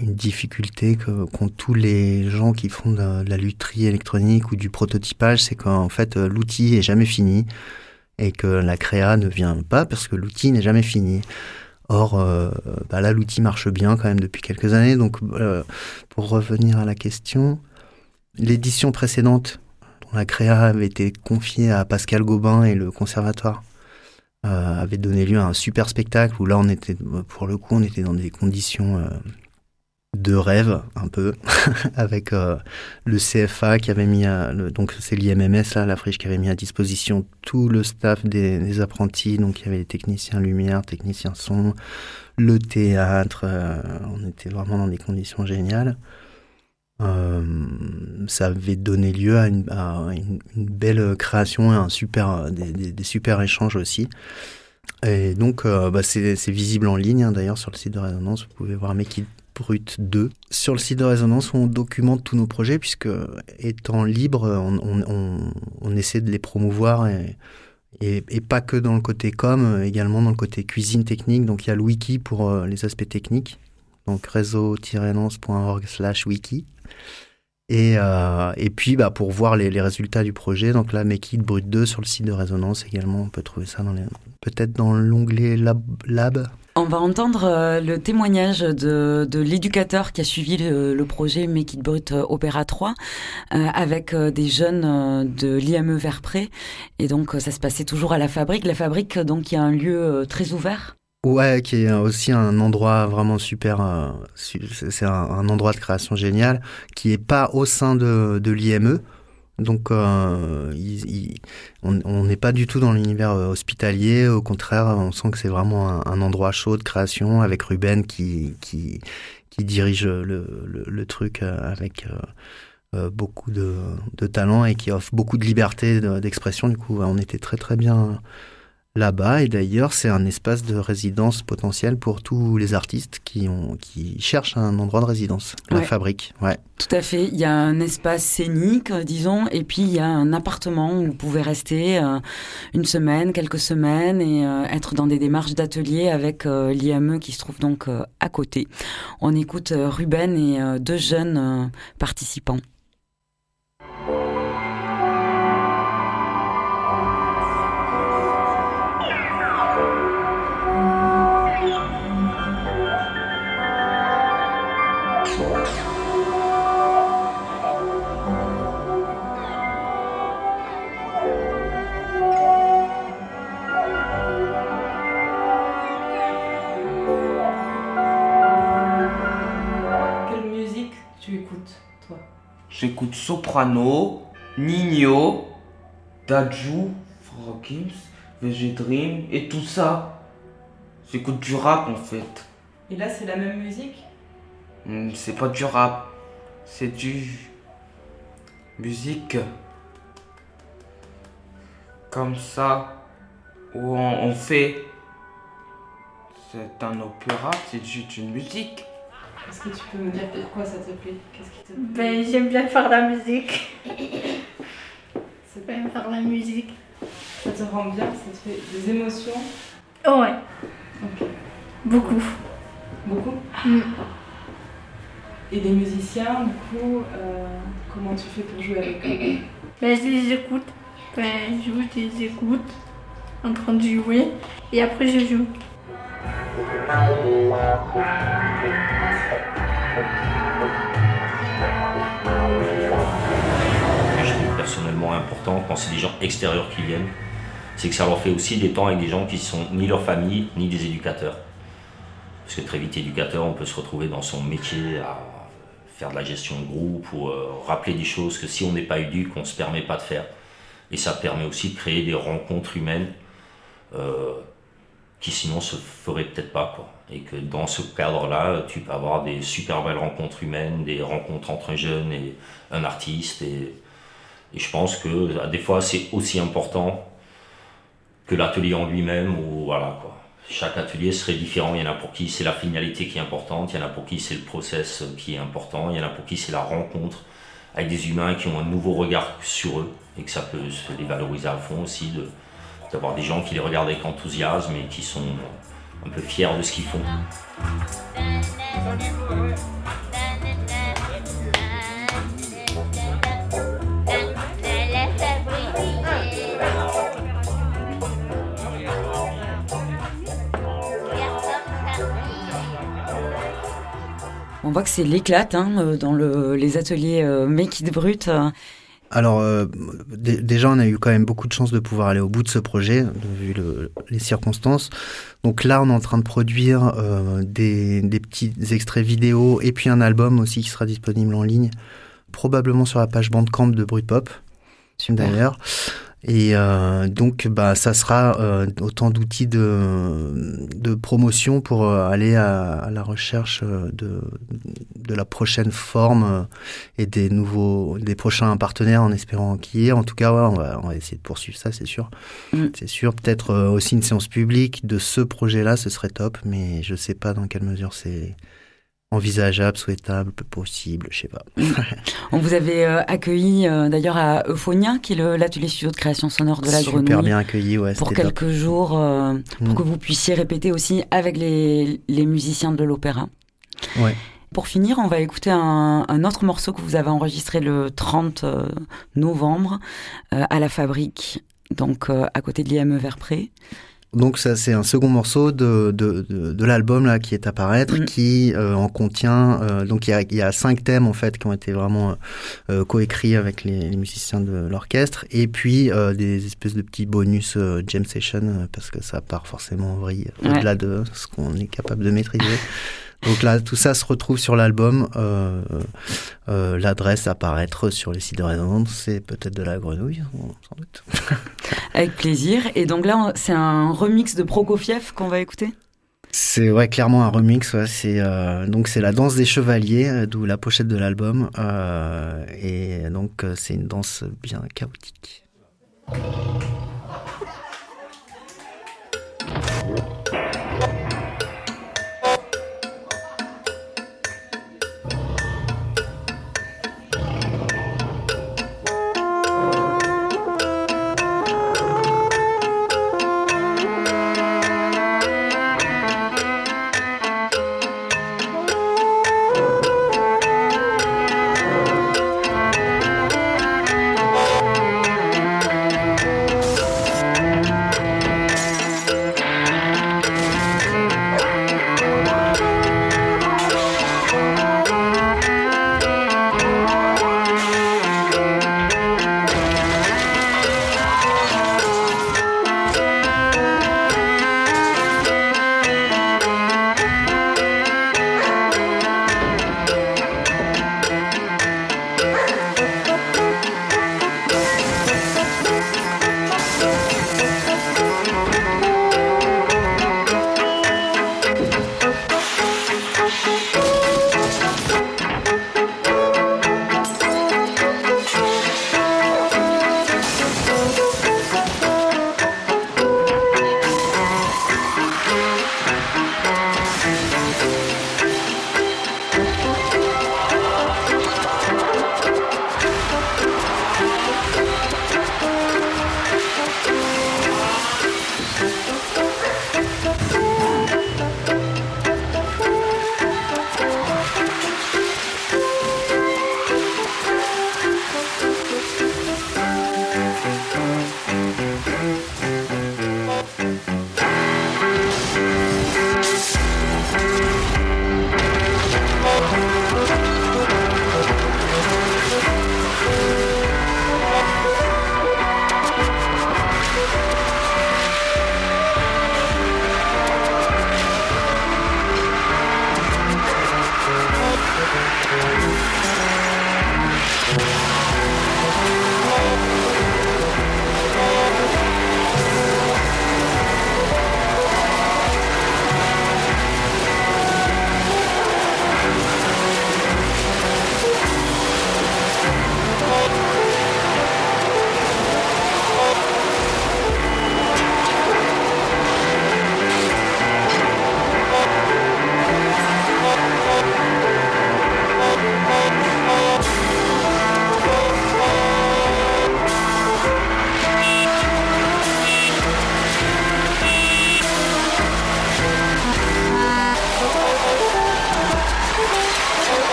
une difficulté qu'ont tous les gens qui font de, la lutherie électronique ou du prototypage, c'est qu'en fait euh, l'outil est jamais fini et que la créa ne vient pas parce que l'outil n'est jamais fini. Or, euh, bah là, l'outil marche bien quand même depuis quelques années. Donc, euh, pour revenir à la question, l'édition précédente, dont la créa avait été confiée à Pascal Gobin et le conservatoire, avait donné lieu à un super spectacle où là, on était, pour le coup, on était dans des conditions de rêve un peu avec euh, le CFA qui avait mis à, donc c'est l'IMMS là la friche qui avait mis à disposition tout le staff des, apprentis. Donc il y avait les techniciens lumière techniciens son le théâtre euh, on était vraiment dans des conditions géniales. Euh, ça avait donné lieu à une, belle création et un super des, des- super échanges aussi. Et donc, bah, c'est visible en ligne, hein, d'ailleurs, sur le site de Résonance. Vous pouvez voir Make It Brut 2. Sur le site de Résonance, on documente tous nos projets, puisque étant libre, on, on- essaie de les promouvoir, et, et, pas que dans le côté com, également dans le côté cuisine technique. Donc, il y a le wiki pour euh, les aspects techniques, donc réseau-nance.org slash wiki. Et, euh, et puis, bah, pour voir les, résultats du projet, donc là, Make It Brut 2 sur le site de Résonance également, on peut trouver ça peut-être dans l'onglet lab. On va entendre euh, le témoignage de, l'éducateur qui a suivi le, projet Make It Brut euh, Opéra 3 euh, avec des jeunes de l'IME Verpré. Et donc, ça se passait toujours à la fabrique. La fabrique, donc, il y a un lieu très ouvert. Ouais, qui est aussi un endroit vraiment super. su- c'est un, endroit de création génial qui est pas au sein de l'IME. Donc, euh, on n'est pas du tout dans l'univers euh, hospitalier. Au contraire, on sent que c'est vraiment un, endroit chaud de création avec Ruben qui, dirige le, truc euh, avec beaucoup de, de talent et qui offre beaucoup de liberté de- d'expression. Du coup, on était très très bien là-bas. Et d'ailleurs, c'est un espace de résidence potentiel pour tous les artistes qui, ont, qui cherchent un endroit de résidence. La fabrique, ouais. Tout à fait. Il y a un espace scénique, euh, disons, et puis il y a un appartement où vous pouvez rester euh, une semaine, quelques semaines et euh, être dans des démarches d'atelier avec euh, l'IME qui se trouve donc à côté. On écoute Ruben et deux jeunes participants. Soprano, Nino, Daju, Frogims, VG Dream et tout ça. J'écoute du rap en fait. Et là, c'est la même musique? Hmm, C'est pas du rap, c'est du. musique. Comme ça, où on, on fait. C'est un opéra, c'est juste une musique. Est-ce que tu peux me dire pourquoi ça te plaît? Qu'est-ce qui te plaît? Ben, j'aime bien faire la musique. C'est J'aime faire la musique. Ça te rend bien? Ça te fait des émotions? Oh, ouais, Ok. beaucoup. Beaucoup? Mm. Et les musiciens, du coup, euh, comment tu fais pour jouer avec eux? Ben, je les écoute. Ben, je joue, je les écoute en train de jouer et après je joue. Je trouve personnellement important quand c'est des gens extérieurs qui viennent, c'est que ça leur fait aussi des temps avec des gens qui sont ni leur famille ni des éducateurs. Parce que très vite, éducateur, on peut se retrouver dans son métier à faire de la gestion de groupe ou euh, rappeler des choses que si on n'est pas éduque, on ne se permet pas de faire. Et ça permet aussi de créer des rencontres humaines euh, qui sinon se feraient peut-être pas. Quoi. Et que dans ce cadre-là, tu peux avoir des super belles rencontres humaines, des rencontres entre un jeune et un artiste. Et, je pense que des fois, c'est aussi important que l'atelier en lui-même. Ou voilà, quoi. Chaque atelier serait différent. Il y en a pour qui c'est la finalité qui est importante, il y en a pour qui c'est le process qui est important, il y en a pour qui c'est la rencontre avec des humains qui ont un nouveau regard sur eux et que ça peut se les valoriser à fond aussi, d'avoir des gens qui les regardent avec enthousiasme et qui sont un peu fiers de ce qu'ils font. On voit que c'est l'éclate hein, euh, dans le, les ateliers euh, Make It Brut. Alors, euh, déjà, on a eu quand même beaucoup de chance de pouvoir aller au bout de ce projet, vu le, les circonstances. Donc là, on est en train de produire euh, des, des, petits extraits vidéo et puis un album aussi qui sera disponible en ligne, probablement sur la page Bandcamp de Brut Pop, d'ailleurs. Et euh, donc, bah, ça sera euh, autant d'outils de, de promotion pour euh, aller à, à, la recherche euh, de, de la prochaine forme euh, et des nouveaux, des prochains partenaires en espérant qu'il y ait. En tout cas, ouais, on, va, on va essayer de poursuivre ça, c'est sûr. Mm. C'est sûr. Peut-être aussi une séance publique de ce projet-là, ce serait top, mais je sais pas dans quelle mesure c'est envisageable, souhaitable, possible, je sais pas. On vous avait euh, accueilli euh, d'ailleurs à Euphonia, qui est l'atelier studio de création sonore de la Super Grenouille. Super bien accueilli, ouais. Pour quelques top. jours, euh, pour mm. que vous puissiez répéter aussi avec les, les musiciens de l'opéra. Ouais. Pour finir, on va écouter un, un, autre morceau que vous avez enregistré le 30 novembre à la Fabrique, donc à côté de l'IME Verpré. Donc ça c'est un second morceau de, de, de, de l'album là qui est à paraître, mmh. qui euh, en contient euh, donc il y, a, il y a cinq thèmes en fait qui ont été vraiment euh, coécrits avec les, les, musiciens de l'orchestre et puis euh, des espèces de petits bonus euh, jam session parce que ça part forcément en vrille ouais. au-delà de ce qu'on est capable de maîtriser. Donc là, tout ça se retrouve sur l'album. Euh, euh, L'adresse à paraître sur les sites de résonance, c'est peut-être de la grenouille, sans doute. Avec plaisir. Et donc là, c'est un remix de Prokofiev qu'on va écouter? C'est ouais clairement un remix. Ouais. C'est euh, donc c'est la danse des chevaliers, d'où la pochette de l'album. Euh, et donc c'est une danse bien chaotique.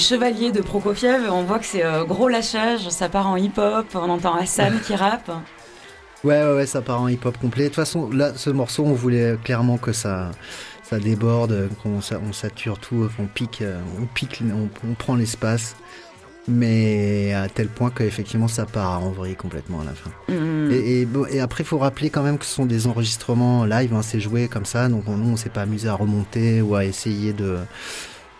Chevaliers de Prokofiev, on voit que c'est euh, gros lâchage, ça part en hip-hop, on entend Hassan qui rappe. Ouais, ouais, ouais, ça part en hip-hop complet. De toute façon, là, ce morceau, on voulait clairement que ça, ça déborde, qu'on on sature tout, on pique, euh, on pique, on, on prend l'espace. Mais à tel point qu'effectivement ça part en vrille complètement à la fin. Mm. Et, et, bon, et après, il faut rappeler quand même que ce sont des enregistrements live, hein, c'est joué comme ça, donc on, nous on s'est pas amusé à remonter ou à essayer de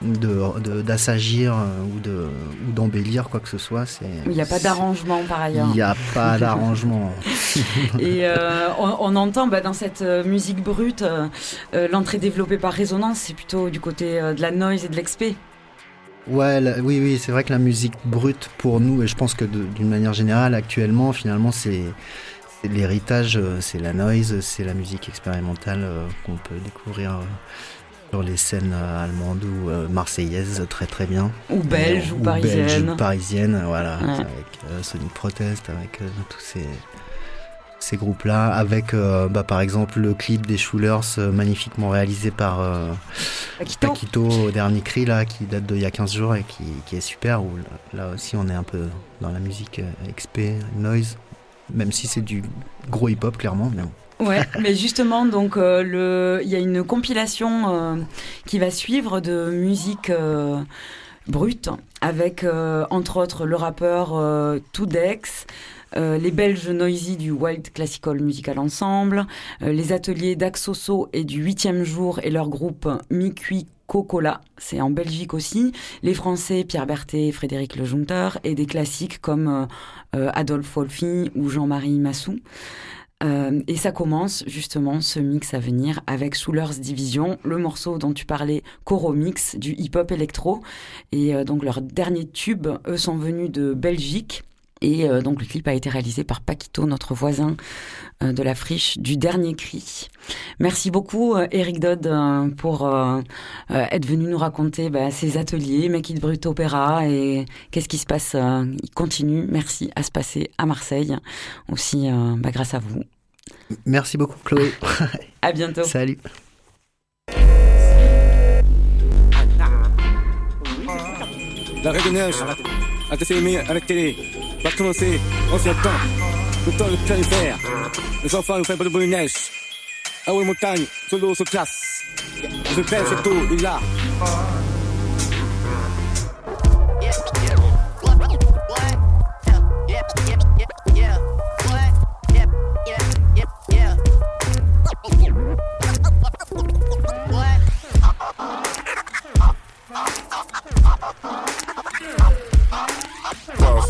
de- de- d'assagir euh, ou de ou d'embellir quoi que ce soit. Il n'y a pas d'arrangement par ailleurs. il n'y a pas d'arrangement. Et euh, on, on entend bah, dans cette euh, musique brute, euh, l'entrée développée par résonance, c'est plutôt du côté de la noise et de l'expé. Ouais, la- oui, oui, c'est vrai que la musique brute pour nous, et je pense que d'une manière générale, actuellement, finalement, c'est l'héritage, c'est la noise, c'est la musique expérimentale euh, qu'on peut découvrir sur les scènes euh, allemandes ou euh, marseillaises très très bien. Ou belges, ou belges, parisiennes. ou parisiennes, voilà, Ouais. avec euh, Sonic Protest, avec tous ces ces groupes-là, avec euh, bah, par exemple le clip des Schulers euh, magnifiquement réalisé par euh, au dernier cri là, qui date d'il y a 15 jours et qui, qui est super. Où là, aussi on est un peu dans la musique XP, noise, même si c'est du gros hip-hop clairement. Mais bon. Ouais, mais justement, donc euh, il y a une compilation euh, qui va suivre de musique euh, brute avec euh, entre autres le rappeur euh, Tudex. euh, les Belges Noisy du Wild Classical Musical Ensemble, euh, les ateliers d'Axoso et du huitième jour et leur groupe Mikui Cocola, c'est en Belgique aussi, les Français Pierre Berthet, Frédéric Lejunter et des classiques comme euh, Adolphe Wolfi ou Jean-Marie Massou. Euh, et ça commence justement ce mix à venir avec Soulers Division, le morceau dont tu parlais, Coro Mix, du hip-hop électro. Et euh, donc leur dernier tube, eux sont venus de Belgique. Et euh, donc le clip a été réalisé par Paquito, notre voisin euh, de la friche du dernier cri. Merci beaucoup euh, Eric Dodd euh, pour euh, euh, être venu nous raconter bah, ses ateliers, Make It Brut Opéra et qu'est-ce qui se passe. euh, il continue, merci, à se passer à Marseille aussi euh, bah, grâce à vous. Merci beaucoup Chloé. À bientôt. Salut. À à la télé, va commencer, ancien temps, le temps de califère, les enfants nous font pas de bonne neige, ah oui montagne, l'eau se classe, je pêche et tout, il est là.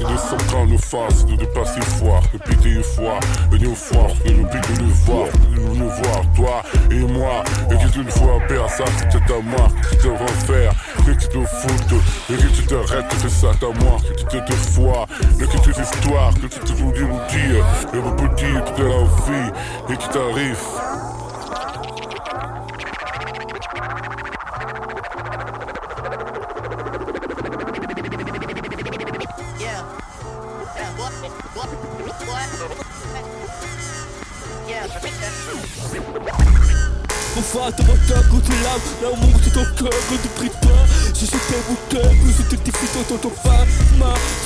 De son camp nous face, de dépasser foire, de péter fois, venir de nous piquer de voir, de nous voir, toi et moi, et que tu ne fois père ça, c'est à moi, que tu te refaire, que tu te foutes, et que tu t'arrêtes, que c'est ça à moi, que tu te te et que tu histoires, que tu te dis, dire, et petit, toute la vie, et qui t'arrive. Moteur quand tu laves, l'amour de ton cœur quand tu pries pas. Mon cœur, que je te défie dans ton femme.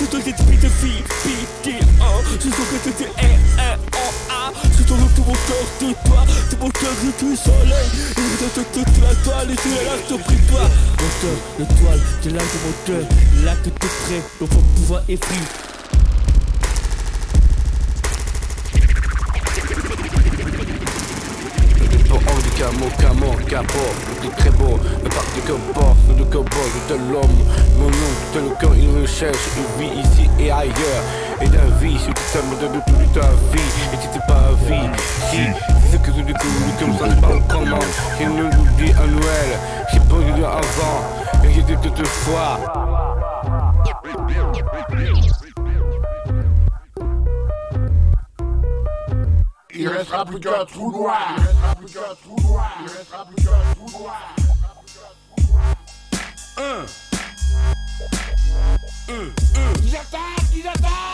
Je te défie de vie, pitié, oh. Je sens que tu es un, oh, ah. Je te mon cœur de toi, de mon cœur de tout soleil. Et je te toute la toile et tu es là, je te prie pas. Moteur, l'étoile, t'es là de mon cœur, là que t'es prêt, l'enfant pouvoir effrire. Pour hors du camo, camo, capot, le très beau, le parc de cowboy, le cowboy, je te l'homme, mon nom, tout le cœur, il me cherche, il vit ici et ailleurs, et la vie, c'est tout ça, me donne toute ta vie, et tu t'es pas vie, si, c'est ce que tu découvres, comme ça, tu parles comment, c'est une oublie à Noël, j'ai pas eu avant, et j'étais toute Il restera plus qu'un trou noir. Il restera plus qu'un trou noir. Il restera plus qu'un trou noir. Un. Un. Un. Ils attaquent, ils attaquent.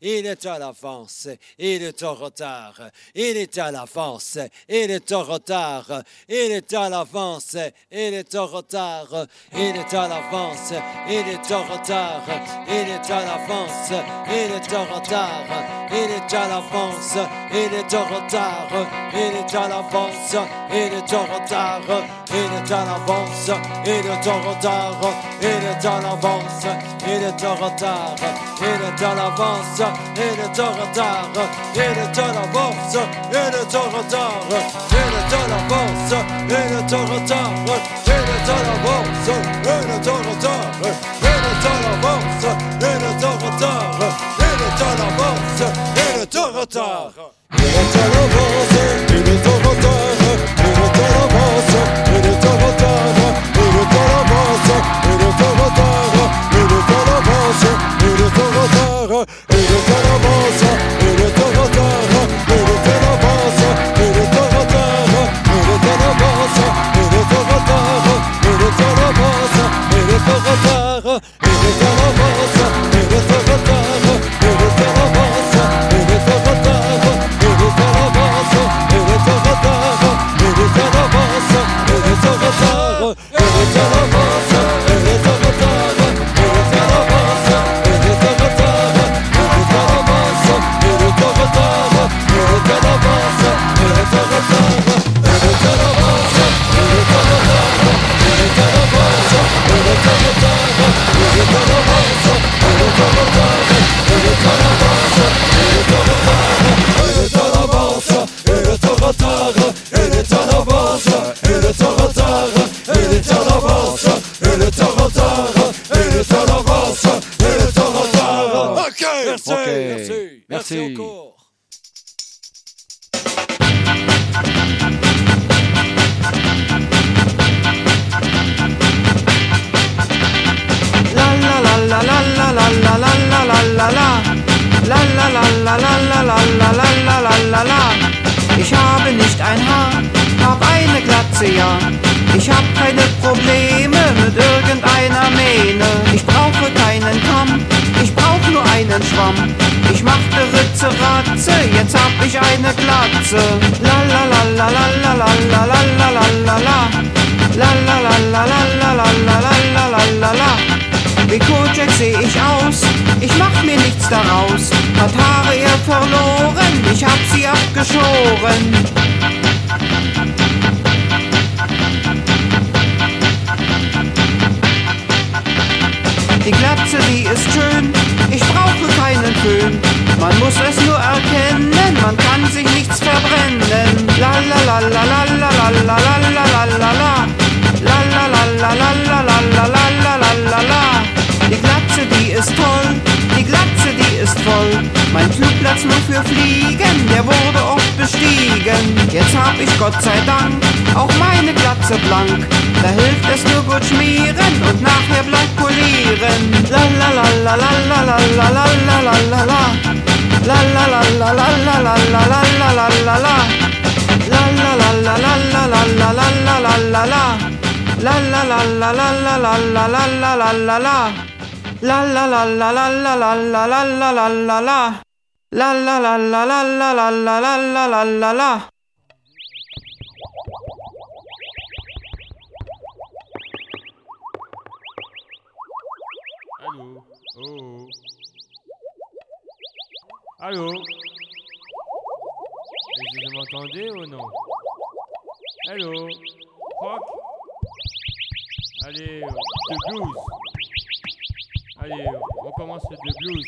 et le tard d'avance il est tard retard. Il est à l'avance. Il est en retard. Il est à l'avance. Il est en retard. Il est à l'avance. Il est en retard. Il est à l'avance. Il est en retard. Il est à l'avance. Il est en retard. Il est à l'avance. Il est en retard. Il est à l'avance. Il est en retard. Il est à l'avance. Il est en retard. Il est à l'avance. Il est en retard. Il est à l'avance et le temps retard, et le temps avance, et le temps retard, et le temps avance, et le temps retard, et le temps avance, et le temps retard, et le temps avance, et le temps retard, La la la la la la la la la la la la la Allô Oh Allô Est-ce que vous m'entendez ou non Allô Croc Allez, de blues Allez, on commence de blues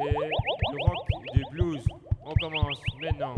et le rock du blues. On commence maintenant.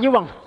C'est pas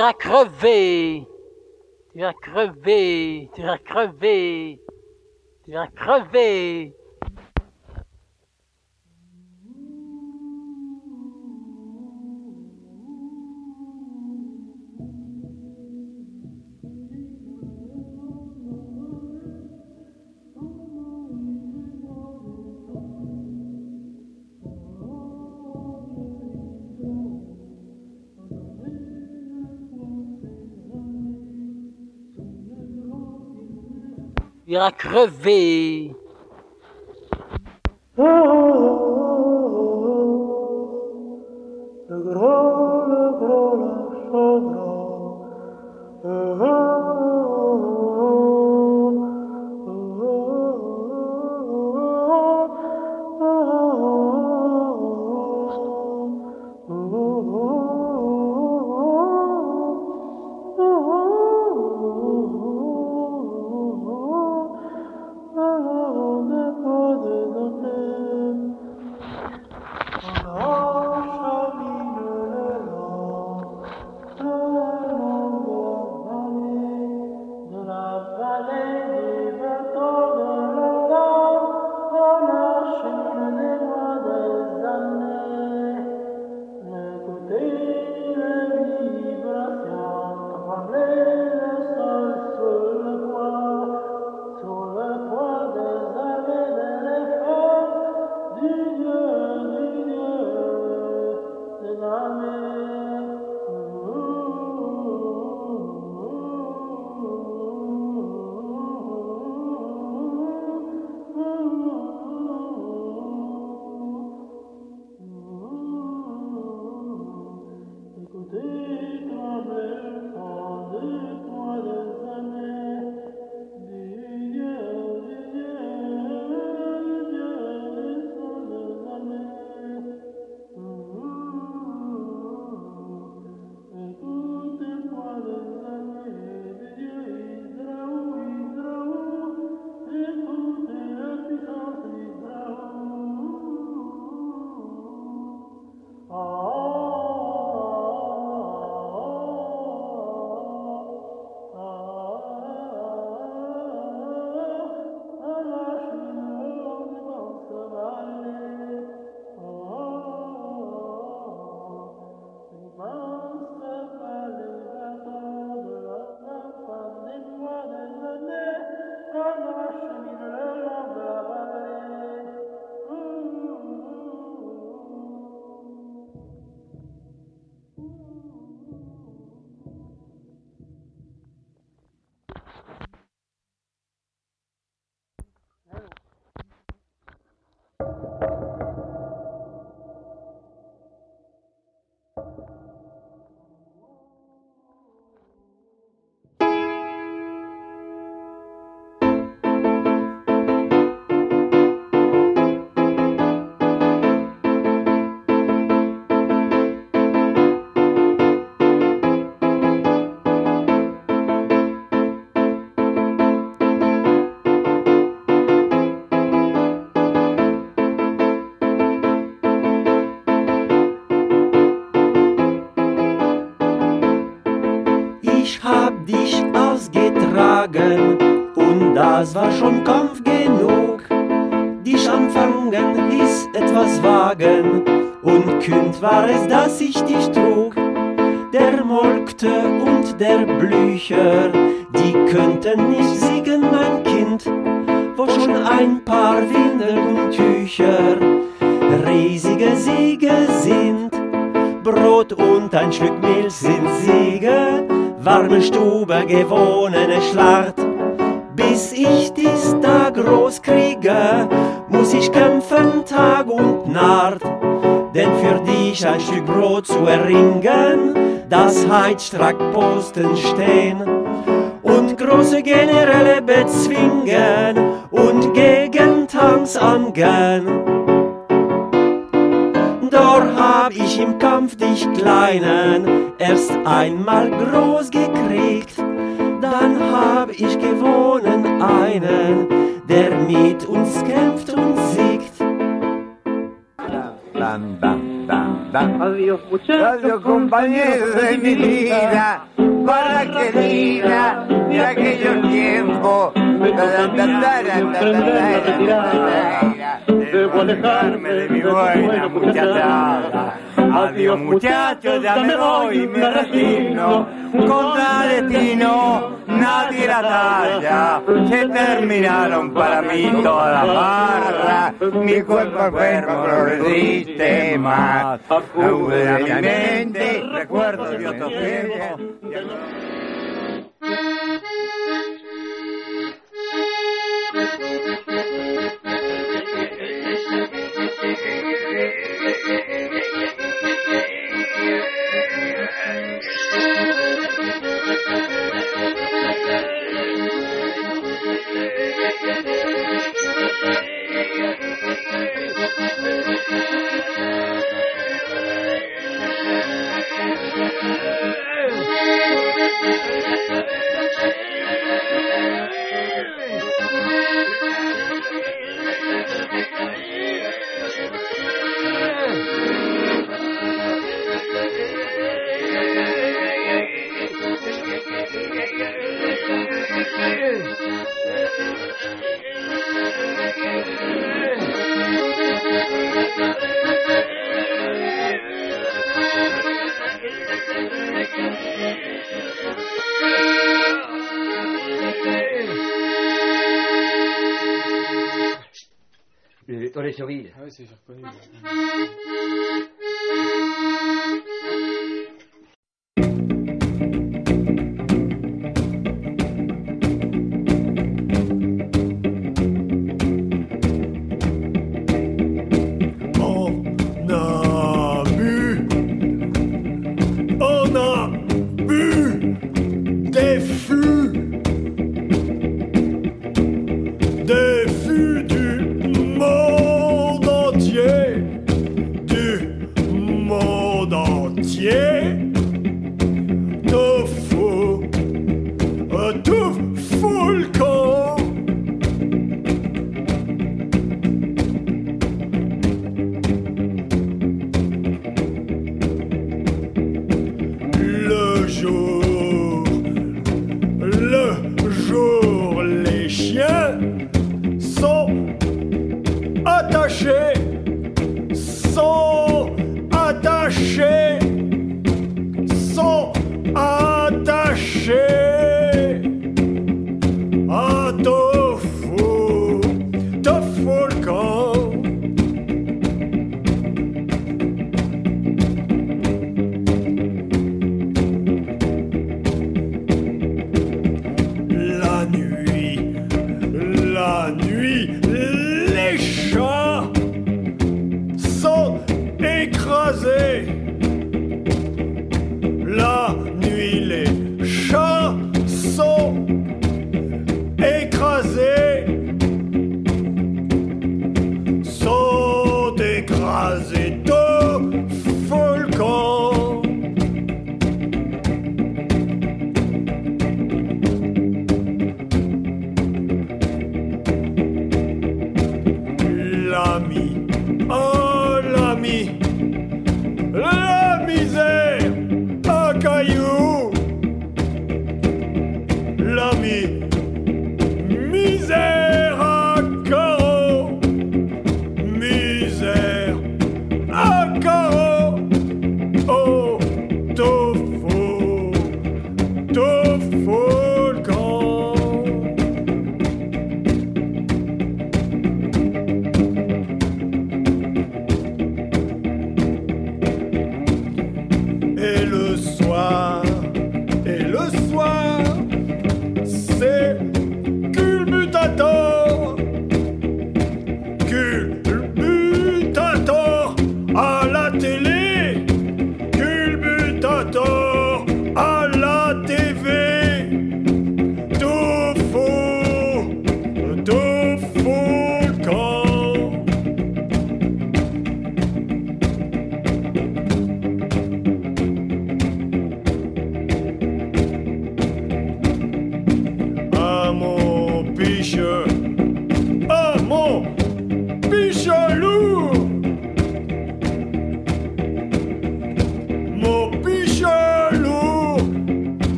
iras crever. Tu iras crever. Tu iras crever. Tu iras crever. ira crever. Warme Stube, gewonnene Schlacht. Bis ich dies da groß kriege, muss ich kämpfen Tag und Nacht. Denn für dich ein Stück Brot zu erringen, das Heizstrackposten stehen und große Generäle bezwingen und gegen Tanks angehen. Dort hab ich im Kampf dich Kleinen erst einmal groß gekriegt. Adiós, muchachos. Adiós, compañeros de mi vida. Para querida de aquellos tiempos. Debo alejarme de mi buena muchachada. Adiós muchachos, ya me voy, me resigno. Contra destino, nadie la talla. Se terminaron para mí todas las barras. Mi cuerpo enfermo no resiste más. Acude a mi mente, recuerdo de otros tiempos. Le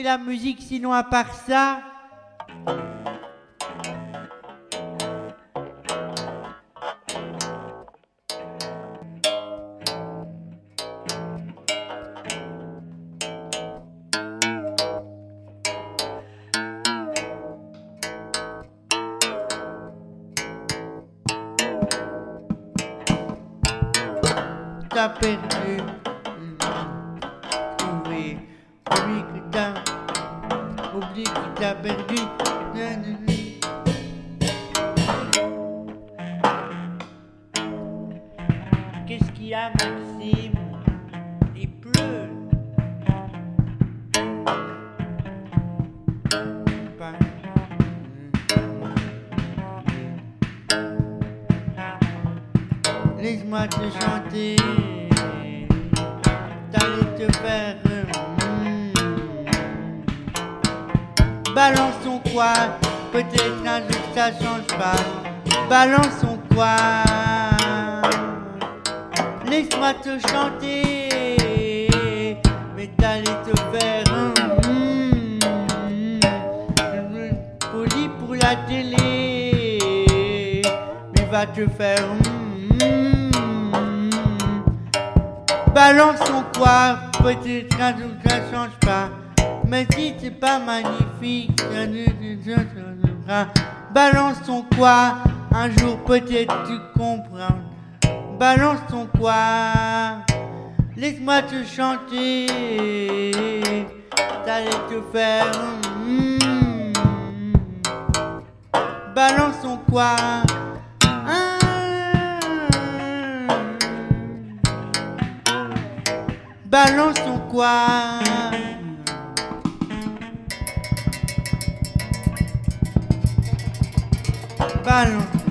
la musique sinon à part ça peut-être tu comprends. Balançons quoi Laisse-moi te chanter. T'allais te faire. mm. Balançons quoi Ah. Balançons quoi Balance.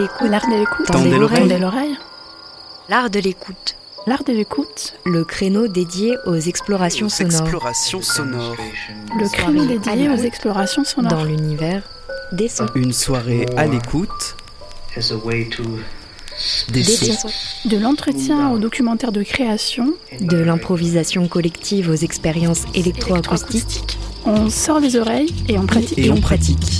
L'écoute. L'art de l'écoute. Tendez l'oreille. Tendez l'oreille. L'art de l'écoute. L'art de l'écoute. Le créneau dédié aux explorations Aux sonores. explorations sonores. Le créneau dédié aux explorations sonores. Dans l'univers des sons. Une soirée à l'écoute. Des sons. De l'entretien au documentaire de création. De l'improvisation collective aux expériences électroacoustiques. On sort les oreilles et on pratique. Et on pratique.